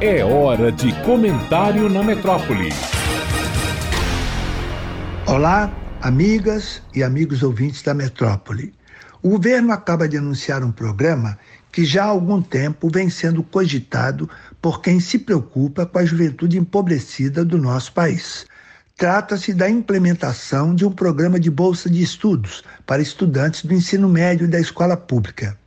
É hora de comentário na metrópole. Olá, amigas e amigos ouvintes da metrópole. O governo acaba de anunciar um programa que já há algum tempo vem sendo cogitado por quem se preocupa com a juventude empobrecida do nosso país. Trata-se da implementação de um programa de bolsa de estudos para estudantes do ensino médio e da escola pública.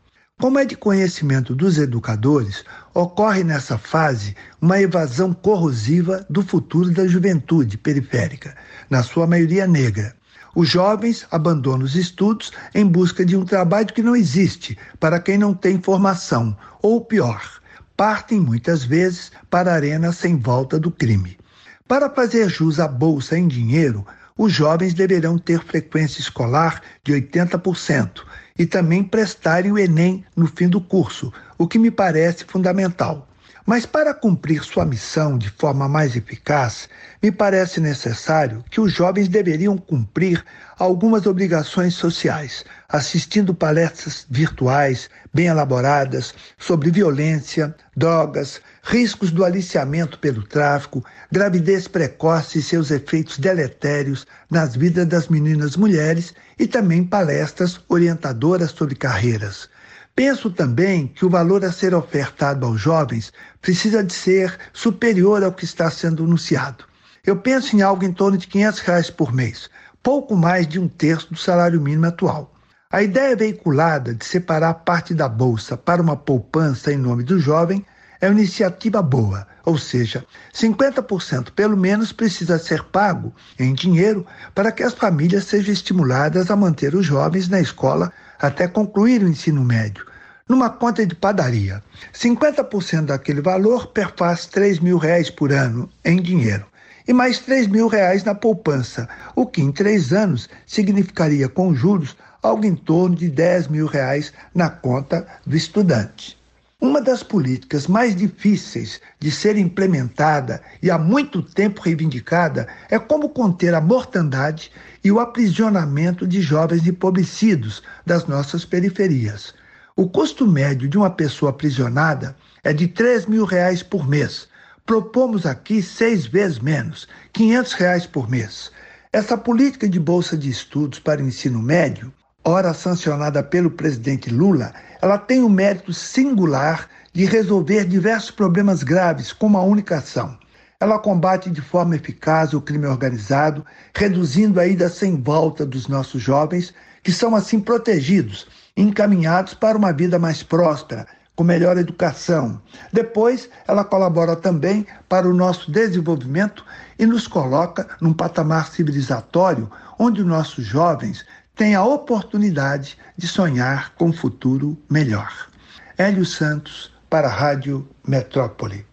Como é de conhecimento dos educadores, ocorre nessa fase uma evasão corrosiva do futuro da juventude periférica, na sua maioria negra. Os jovens abandonam os estudos em busca de um trabalho que não existe para quem não tem formação, ou pior, partem muitas vezes para a arena sem volta do crime. Para fazer jus à bolsa em dinheiro, os jovens deverão ter frequência escolar de 80% e também prestarem o Enem no fim do curso, o que me parece fundamental. Mas para cumprir sua missão de forma mais eficaz, me parece necessário que os jovens deveriam cumprir algumas obrigações sociais, assistindo palestras virtuais bem elaboradas sobre violência, drogas, riscos do aliciamento pelo tráfico, gravidez precoce e seus efeitos deletérios nas vidas das meninas mulheres e também palestras orientadoras sobre carreiras. Penso também que o valor a ser ofertado aos jovens precisa de ser superior ao que está sendo anunciado. Eu penso em algo em torno de 500 reais por mês, pouco mais de um terço do salário mínimo atual. A ideia veiculada de separar parte da bolsa para uma poupança em nome do jovem é uma iniciativa boa, ou seja, 50% pelo menos precisa ser pago em dinheiro para que as famílias sejam estimuladas a manter os jovens na escola até concluir o ensino médio. Numa conta de padaria, 50% daquele valor perfaz 3 mil reais por ano em dinheiro e mais 3 mil reais na poupança, o que em três anos significaria com juros algo em torno de 10 mil reais na conta do estudante. Uma das políticas mais difíceis de ser implementada e há muito tempo reivindicada é como conter a mortandade e o aprisionamento de jovens empobrecidos das nossas periferias. O custo médio de uma pessoa aprisionada é de 3 mil reais por mês. Propomos aqui seis vezes menos, 500 reais por mês. Essa política de bolsa de estudos para o ensino médio ora sancionada pelo presidente Lula, ela tem o mérito singular de resolver diversos problemas graves com uma única ação. Ela combate de forma eficaz o crime organizado, reduzindo a ida sem volta dos nossos jovens, que são assim protegidos, encaminhados para uma vida mais próspera, com melhor educação. Depois, ela colabora também para o nosso desenvolvimento e nos coloca num patamar civilizatório onde os nossos jovens tem a oportunidade de sonhar com um futuro melhor. Hélio Santos, para a Rádio Metrópole.